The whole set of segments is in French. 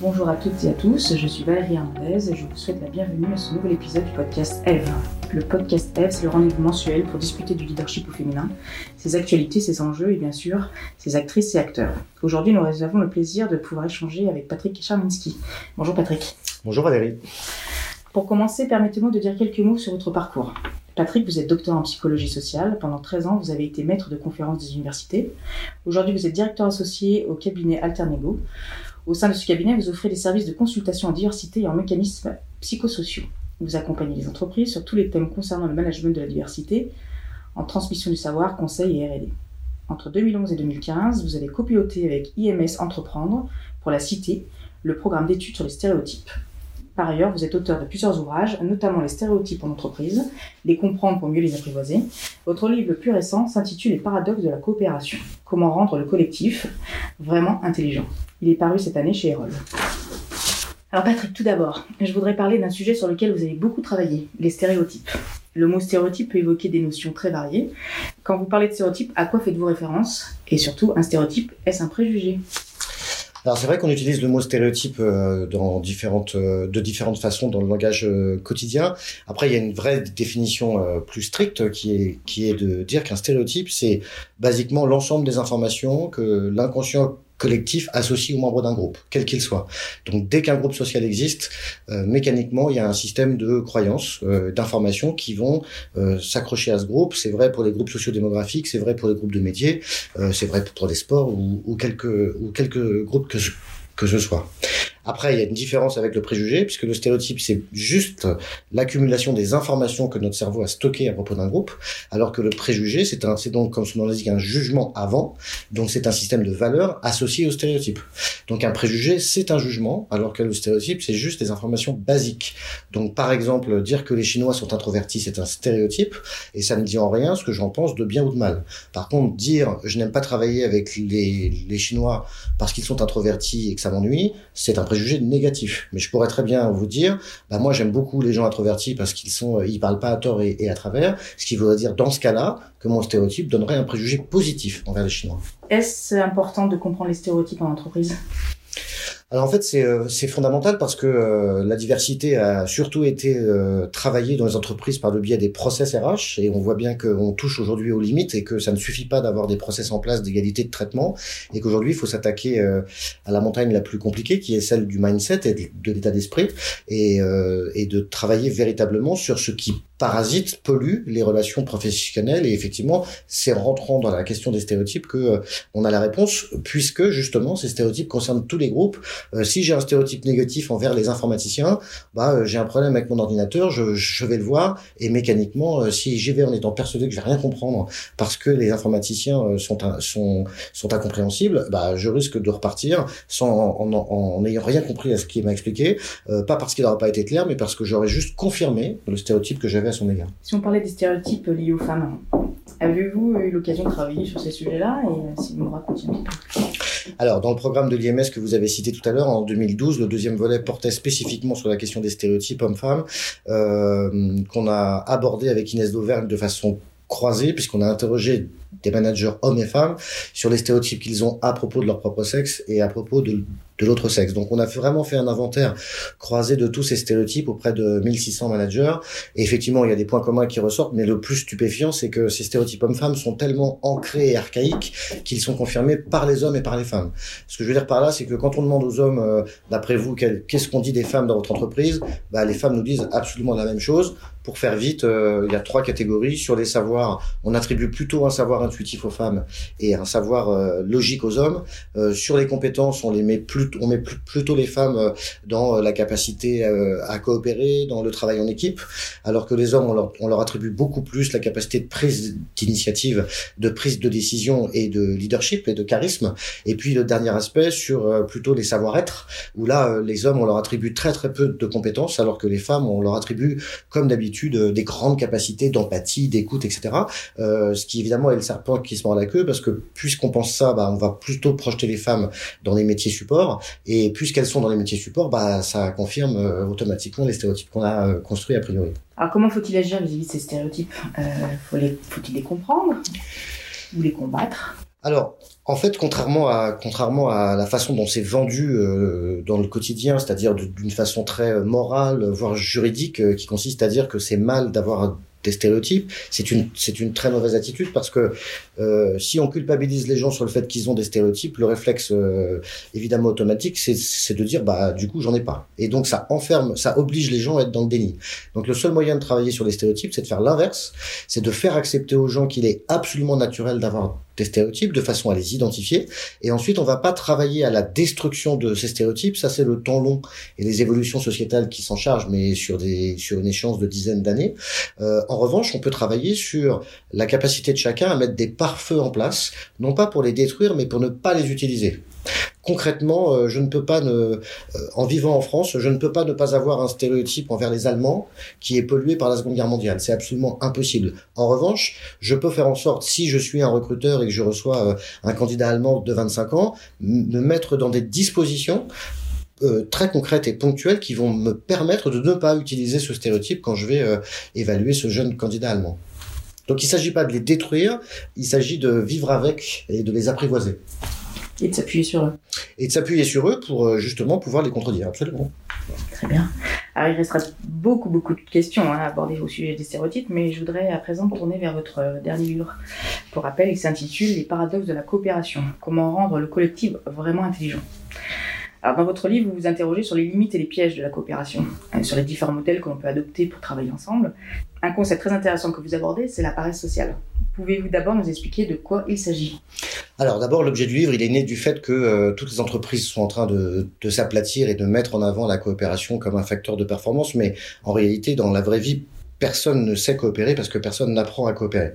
Bonjour à toutes et à tous, je suis Valérie Hernandez et je vous souhaite la bienvenue à ce nouvel épisode du podcast Eve. Le podcast Eve, c'est le rendez-vous mensuel pour discuter du leadership au féminin, ses actualités, ses enjeux et bien sûr ses actrices et acteurs. Aujourd'hui, nous avons le plaisir de pouvoir échanger avec Patrick Charminski. Bonjour Patrick. Bonjour Valérie. Pour commencer, permettez-moi de dire quelques mots sur votre parcours. Patrick, vous êtes docteur en psychologie sociale. Pendant 13 ans, vous avez été maître de conférences des universités. Aujourd'hui, vous êtes directeur associé au cabinet Alternego. Au sein de ce cabinet, vous offrez des services de consultation en diversité et en mécanismes psychosociaux. Vous accompagnez les entreprises sur tous les thèmes concernant le management de la diversité, en transmission du savoir, conseil et R&D. Entre 2011 et 2015, vous avez copiloté avec IMS Entreprendre, pour la cité, le programme d'études sur les stéréotypes. Par ailleurs, vous êtes auteur de plusieurs ouvrages, notamment Les stéréotypes en entreprise, Les comprendre pour mieux les apprivoiser. Votre livre le plus récent s'intitule Les paradoxes de la coopération. Comment rendre le collectif vraiment intelligent. Il est paru cette année chez Erol. Alors Patrick, tout d'abord, je voudrais parler d'un sujet sur lequel vous avez beaucoup travaillé, les stéréotypes. Le mot stéréotype peut évoquer des notions très variées. Quand vous parlez de stéréotype, à quoi faites-vous référence? Et surtout, un stéréotype, est-ce un préjugé? Alors c'est vrai qu'on utilise le mot stéréotype euh, dans différentes, euh, de différentes façons dans le langage euh, quotidien. Après, il y a une vraie définition plus stricte qui est, qui est de dire qu'un stéréotype, c'est basiquement l'ensemble des informations que l'inconscient collectif associé aux membres d'un groupe, quel qu'il soit. Donc dès qu'un groupe social existe, euh, mécaniquement, il y a un système de croyances, euh, d'informations qui vont euh, s'accrocher à ce groupe. C'est vrai pour les groupes sociodémographiques, c'est vrai pour les groupes de métiers, c'est vrai pour les sports ou, ou, quelques, ou quelques groupes que, que ce soit. Après, il y a une différence avec le préjugé, puisque le stéréotype, c'est juste l'accumulation des informations que notre cerveau a stockées à propos d'un groupe, alors que le préjugé, c'est donc, comme son nom l'indique, un jugement avant, donc c'est un système de valeurs associé au stéréotype. Donc un préjugé, c'est un jugement, alors que le stéréotype, c'est juste des informations basiques. Donc par exemple, dire que les Chinois sont introvertis, c'est un stéréotype, et ça ne dit en rien ce que j'en pense de bien ou de mal. Par contre, dire je n'aime pas travailler avec les, les Chinois parce qu'ils sont introvertis et que ça m'ennuie, c'est un préjugé négatif. Mais je pourrais très bien vous dire, bah moi j'aime beaucoup les gens introvertis parce qu'ils sont, euh, ils parlent pas à tort et, à travers, ce qui voudrait dire dans ce cas-là que mon stéréotype donnerait un préjugé positif envers les Chinois. Est-ce important de comprendre les stéréotypes en entreprise? Alors en fait c'est euh, fondamental parce que euh, la diversité a surtout été euh, travaillée dans les entreprises par le biais des process RH et on voit bien qu'on touche aujourd'hui aux limites et que ça ne suffit pas d'avoir des process en place d'égalité de traitement et qu'aujourd'hui il faut s'attaquer à la montagne la plus compliquée qui est celle du mindset et de, l'état d'esprit et, et de travailler véritablement sur ce qui parasite, pollue les relations professionnelles et effectivement c'est rentrant dans la question des stéréotypes que on a la réponse puisque justement ces stéréotypes concernent tous les groupes euh, si j'ai un stéréotype négatif envers les informaticiens, bah euh, j'ai un problème avec mon ordinateur, je, vais le voir et mécaniquement, euh, si j'y vais en étant persuadé que je vais rien comprendre parce que les informaticiens sont incompréhensibles, bah je risque de repartir sans en n'ayant rien compris à ce qu'il m'a expliqué, pas parce qu'il n'aura pas été clair, mais parce que j'aurais juste confirmé le stéréotype que j'avais à son égard. Si on parlait des stéréotypes liés aux femmes, avez-vous eu l'occasion de travailler sur ces sujets-là et si vous me racontiez un petit peu alors, dans le programme de l'IMS que vous avez cité tout à l'heure, en 2012, le deuxième volet portait spécifiquement sur la question des stéréotypes hommes-femmes, euh, qu'on a abordé avec Inès Dauvergne de façon croisée, puisqu'on a interrogé des managers hommes et femmes sur les stéréotypes qu'ils ont à propos de leur propre sexe et à propos de, de l'autre sexe. Donc on a vraiment fait un inventaire croisé de tous ces stéréotypes auprès de 1600 managers. Et effectivement, il y a des points communs qui ressortent, mais le plus stupéfiant, c'est que ces stéréotypes hommes-femmes sont tellement ancrés et archaïques qu'ils sont confirmés par les hommes et par les femmes. Ce que je veux dire par là, c'est que quand on demande aux hommes, euh, d'après vous, qu'est-ce qu'on dit des femmes dans votre entreprise, bah, les femmes nous disent absolument la même chose. Pour faire vite, euh, il y a trois catégories. Sur les savoirs, on attribue plutôt un savoir intuitif aux femmes et un savoir euh, logique aux hommes. sur les compétences, on les met plus on met plutôt les femmes euh, dans euh, la capacité euh, à coopérer, dans le travail en équipe, alors que les hommes, on leur, attribue beaucoup plus la capacité de prise d'initiative, de prise de décision et de leadership et de charisme. Et puis le dernier aspect sur plutôt les savoir-être, où là, les hommes, on leur attribue très très peu de compétences, alors que les femmes, on leur attribue, comme d'habitude, des grandes capacités d'empathie, d'écoute, etc. ce qui évidemment est le serpent qui se mord la queue, parce que puisqu'on pense ça, bah, on va plutôt projeter les femmes dans les métiers supports, et puisqu'elles sont dans les métiers support, bah, ça confirme euh, automatiquement les stéréotypes qu'on a euh, construits a priori. Alors comment faut-il agir vis-à-vis de ces stéréotypes? Euh, Faut-il les comprendre? Ou les combattre? Alors, en fait, contrairement à contrairement à la façon dont c'est vendu euh, dans le quotidien, c'est-à-dire d'une façon très morale, voire juridique, euh, qui consiste à dire que c'est mal d'avoir des stéréotypes, c'est une c'est une très mauvaise attitude parce que euh, si on culpabilise les gens sur le fait qu'ils ont des stéréotypes, le réflexe euh, évidemment automatique, c'est de dire bah du coup j'en ai pas. Et donc ça enferme, ça oblige les gens à être dans le déni. Donc le seul moyen de travailler sur les stéréotypes, c'est de faire l'inverse, c'est de faire accepter aux gens qu'il est absolument naturel d'avoir des stéréotypes de façon à les identifier. Et ensuite, on va pas travailler à la destruction de ces stéréotypes. Ça, c'est le temps long et les évolutions sociétales qui s'en chargent, mais sur des sur une échéance de dizaines d'années. Euh, en revanche, on peut travailler sur la capacité de chacun à mettre des pare-feux en place, non pas pour les détruire, mais pour ne pas les utiliser concrètement, euh, je ne peux pas euh, en vivant en France, je ne peux pas ne pas avoir un stéréotype envers les Allemands qui est pollué par la Seconde Guerre mondiale. C'est absolument impossible. En revanche, je peux faire en sorte, si je suis un recruteur et que je reçois euh, un candidat allemand de 25 ans, me mettre dans des dispositions très concrètes et ponctuelles qui vont me permettre de ne pas utiliser ce stéréotype quand je vais évaluer ce jeune candidat allemand. Donc il ne s'agit pas de les détruire, il s'agit de vivre avec et de les apprivoiser. Et de s'appuyer sur eux. Et de s'appuyer sur eux pour euh, justement pouvoir les contredire, absolument. Très bien. Alors il restera beaucoup beaucoup de questions hein, à aborder au sujet des stéréotypes, mais je voudrais à présent tourner vers votre euh, dernier livre. Pour rappel, il s'intitule Les paradoxes de la coopération. Comment rendre le collectif vraiment intelligent? Alors, dans votre livre, vous vous interrogez sur les limites et les pièges de la coopération, hein, sur les différents modèles que l'on peut adopter pour travailler ensemble. Un concept très intéressant que vous abordez, c'est la paresse sociale. Pouvez-vous d'abord nous expliquer de quoi il s'agit? Alors d'abord, l'objet du livre, il est né du fait que euh, toutes les entreprises sont en train de s'aplatir et de mettre en avant la coopération comme un facteur de performance, mais en réalité, dans la vraie vie, personne ne sait coopérer parce que personne n'apprend à coopérer.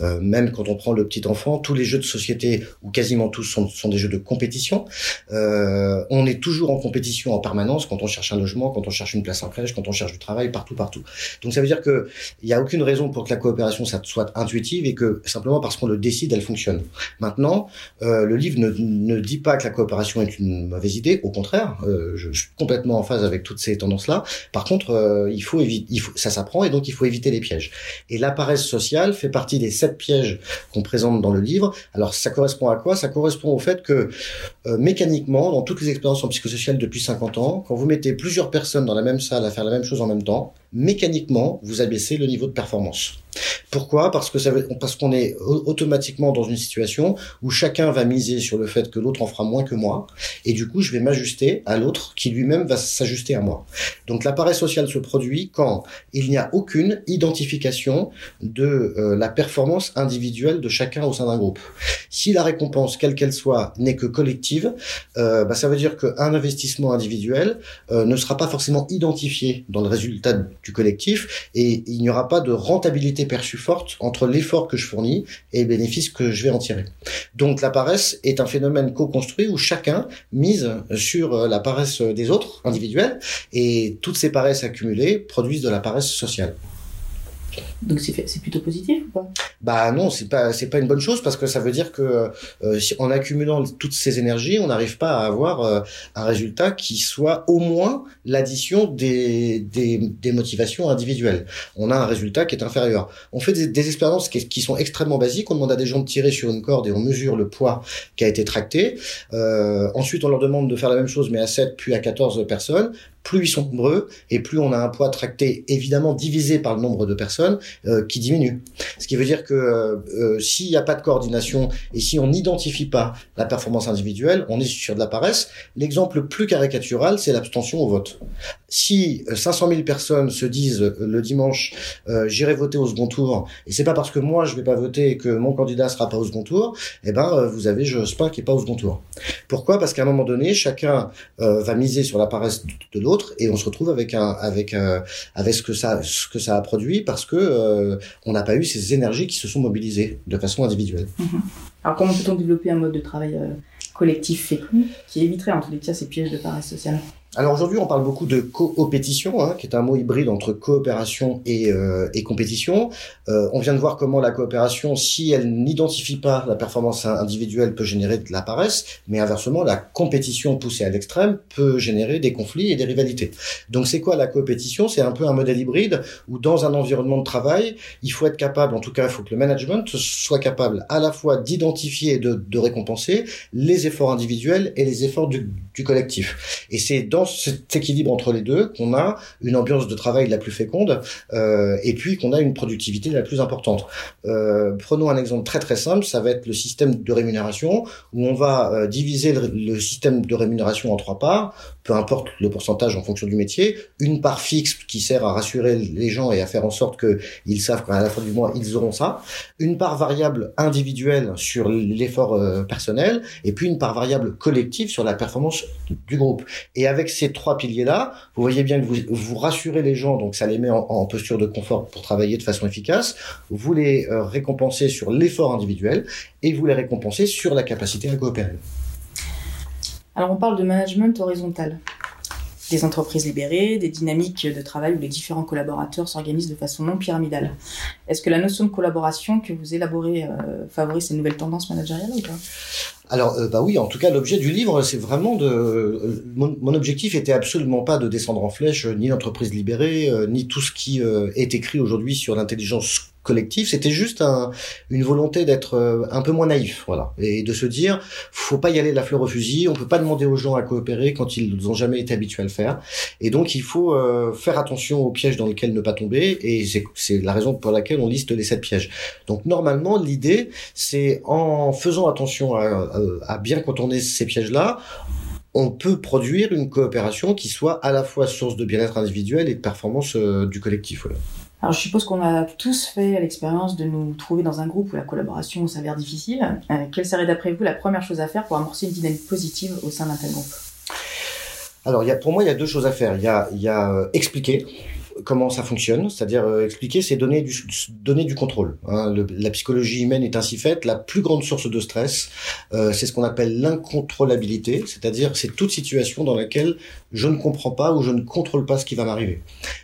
Euh, même quand on prend le petit enfant, tous les jeux de société, ou quasiment tous, sont, sont des jeux de compétition. Euh, on est toujours en compétition en permanence quand on cherche un logement, quand on cherche une place en crèche, quand on cherche du travail, partout, partout. Donc ça veut dire que il n'y a aucune raison pour que la coopération ça soit intuitive et que simplement parce qu'on le décide, elle fonctionne. Maintenant, euh, le livre ne, ne, dit pas que la coopération est une mauvaise idée. Au contraire, euh, je, suis complètement en phase avec toutes ces tendances-là. Par contre, euh, il faut il ça s'apprend et donc il faut éviter les pièges. Et la paresse sociale fait partie des sept pièges qu'on présente dans le livre. Alors ça correspond à quoi? Ça correspond au fait que euh, mécaniquement, dans toutes les expériences en psychosocial depuis 50 ans, quand vous mettez plusieurs personnes dans la même salle à faire la même chose en même temps, mécaniquement, vous abaissez le niveau de performance. Pourquoi? Parce que ça veut, parce qu'on est automatiquement dans une situation où chacun va miser sur le fait que l'autre en fera moins que moi, et du coup, je vais m'ajuster à l'autre qui lui-même va s'ajuster à moi. Donc, l'appareil social se produit quand il n'y a aucune identification de euh, la performance individuelle de chacun au sein d'un groupe. Si la récompense, quelle qu'elle soit, n'est que collective, euh, bah, ça veut dire qu'un investissement individuel euh, ne sera pas forcément identifié dans le résultat du collectif, et il n'y aura pas de rentabilité perçue forte entre l'effort que je fournis et les bénéfices que je vais en tirer. Donc la paresse est un phénomène co-construit où chacun mise sur euh, la paresse des autres, individuels, et toutes ces paresses accumulées produisent de la paresse sociale. Donc c'est plutôt positif ou pas? Bah non, c'est pas c'est pas une bonne chose parce que ça veut dire que euh, si, en accumulant toutes ces énergies, on n'arrive pas à avoir euh, un résultat qui soit au moins l'addition des, des, motivations individuelles. On a un résultat qui est inférieur. On fait des, expériences qui, qui, sont extrêmement basiques. On demande à des gens de tirer sur une corde et on mesure le poids qui a été tracté. Euh, ensuite, on leur demande de faire la même chose mais à 7 puis à 14 personnes plus ils sont nombreux et plus on a un poids tracté évidemment divisé par le nombre de personnes euh, qui diminue. Ce qui veut dire que euh, euh, s'il n'y a pas de coordination et si on n'identifie pas la performance individuelle, on est sur de la paresse. L'exemple le plus caricatural, c'est l'abstention au vote. Si 500 000 personnes se disent le dimanche, j'irai voter au second tour, et c'est pas parce que moi je vais pas voter que mon candidat sera pas au second tour, eh ben vous avez Jospin qui est pas au second tour. Pourquoi? Parce qu'à un moment donné, chacun va miser sur la paresse de l'autre et on se retrouve avec avec un, avec ce que ça ce que ça a produit parce que euh, on n'a pas eu ces énergies qui se sont mobilisées de façon individuelle. Mhm. Alors comment peut-on développer un mode de travail euh, collectif qui éviterait en tous les cas ces pièges de paresse sociale alors aujourd'hui, on parle beaucoup de coopétition, hein, qui est un mot hybride entre coopération et, euh, et compétition. Euh, on vient de voir comment la coopération, si elle n'identifie pas la performance individuelle, peut générer de la paresse, mais inversement, la compétition poussée à l'extrême peut générer des conflits et des rivalités. Donc c'est quoi la coopétition? C'est un peu un modèle hybride où dans un environnement de travail, il faut être capable, en tout cas, il faut que le management soit capable à la fois d'identifier et de, récompenser les efforts individuels et les efforts du, du collectif. Et c'est dans cet équilibre entre les deux qu'on a une ambiance de travail la plus féconde euh, et puis qu'on a une productivité la plus importante. Euh, prenons un exemple très très simple, ça va être le système de rémunération où on va euh, diviser le, le, système de rémunération en trois parts, peu importe le pourcentage en fonction du métier, une part fixe qui sert à rassurer les gens et à faire en sorte qu'ils savent qu'à la fin du mois ils auront ça, une part variable individuelle sur l'effort euh, personnel et puis une part variable collective sur la performance du groupe. Et avec ces trois piliers-là, vous voyez bien que vous, vous rassurez les gens, donc ça les met en, en, posture de confort pour travailler de façon efficace. Vous les euh, récompensez sur l'effort individuel et vous les récompensez sur la capacité à coopérer. Alors on parle de management horizontal des entreprises libérées, des dynamiques de travail où les différents collaborateurs s'organisent de façon non pyramidale. Est-ce que la notion de collaboration que vous élaborez euh, favorise ces nouvelles tendances managériales ou pas? Alors, euh, bah oui, en tout cas, l'objet du livre, c'est vraiment de. Euh, mon, objectif était absolument pas de descendre en flèche ni l'entreprise libérée, ni tout ce qui est écrit aujourd'hui sur l'intelligence collectif, c'était juste un, une volonté d'être euh, un peu moins naïf, voilà, et de se dire, faut pas y aller la fleur au fusil, on peut pas demander aux gens à coopérer quand ils n'ont jamais été habitués à le faire, et donc il faut euh, faire attention aux pièges dans lesquels ne pas tomber, et c'est la raison pour laquelle on liste les sept pièges. Donc normalement, l'idée, c'est en faisant attention à, à, bien contourner ces pièges-là, on peut produire une coopération qui soit à la fois source de bien-être individuel et de performance euh, du collectif. Voilà. Alors je suppose qu'on a tous fait l'expérience de nous trouver dans un groupe où la collaboration s'avère difficile. Euh, quelle serait d'après vous la première chose à faire pour amorcer une dynamique positive au sein d'un tel groupe? Alors pour moi il y a deux choses à faire. Il y a, il y a euh, expliquer comment ça fonctionne, c'est-à-dire euh, expliquer, c'est donner du, donner du contrôle. Hein. La psychologie humaine est ainsi faite. La plus grande source de stress, euh, c'est ce qu'on appelle l'incontrôlabilité, c'est-à-dire c'est toute situation dans laquelle je ne comprends pas ou je ne contrôle pas ce qui va m'arriver.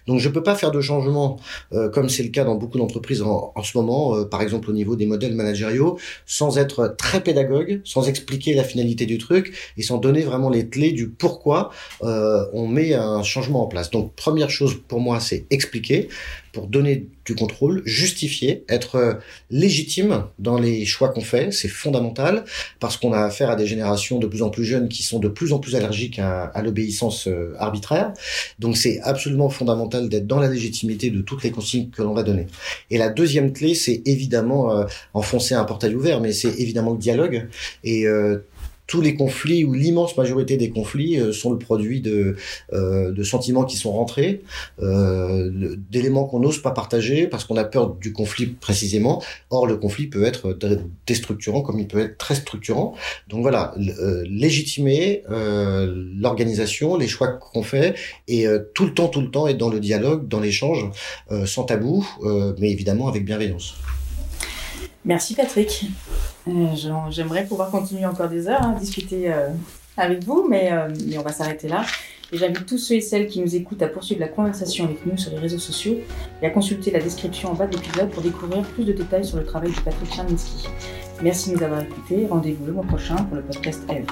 Donc je peux pas faire de changement, euh, comme c'est le cas dans beaucoup d'entreprises en, en, ce moment, par exemple au niveau des modèles managériaux, sans être très pédagogue, sans expliquer la finalité du truc et sans donner vraiment les clés du pourquoi on met un changement en place. Donc première chose pour moi, c'est expliquer pour donner du contrôle, justifier, être légitime dans les choix qu'on fait, c'est fondamental parce qu'on a affaire à des générations de plus en plus jeunes qui sont de plus en plus allergiques à, l'obéissance arbitraire. Donc c'est absolument fondamental d'être dans la légitimité de toutes les consignes que l'on va donner. Et la deuxième clé, c'est évidemment euh, enfoncer un portail ouvert, mais c'est évidemment le dialogue et euh, tous les conflits ou l'immense majorité des conflits euh, sont le produit de, euh, de sentiments qui sont rentrés, euh, d'éléments qu'on n'ose pas partager parce qu'on a peur du conflit précisément. Or, le conflit peut être déstructurant comme il peut être très structurant. Donc voilà, légitimer l'organisation, les choix qu'on fait et tout le temps, tout le temps être dans le dialogue, dans l'échange, sans tabou, mais évidemment avec bienveillance. Merci Patrick. Euh, J'aimerais pouvoir continuer encore des heures à hein, discuter euh, avec vous, mais, euh, mais on va s'arrêter là. Et j'invite tous ceux et celles qui nous écoutent à poursuivre la conversation avec nous sur les réseaux sociaux et à consulter la description en bas de l'épisode pour découvrir plus de détails sur le travail de Patrick Charminski. Merci de nous avoir écoutés. Rendez-vous le mois prochain pour le podcast Eve.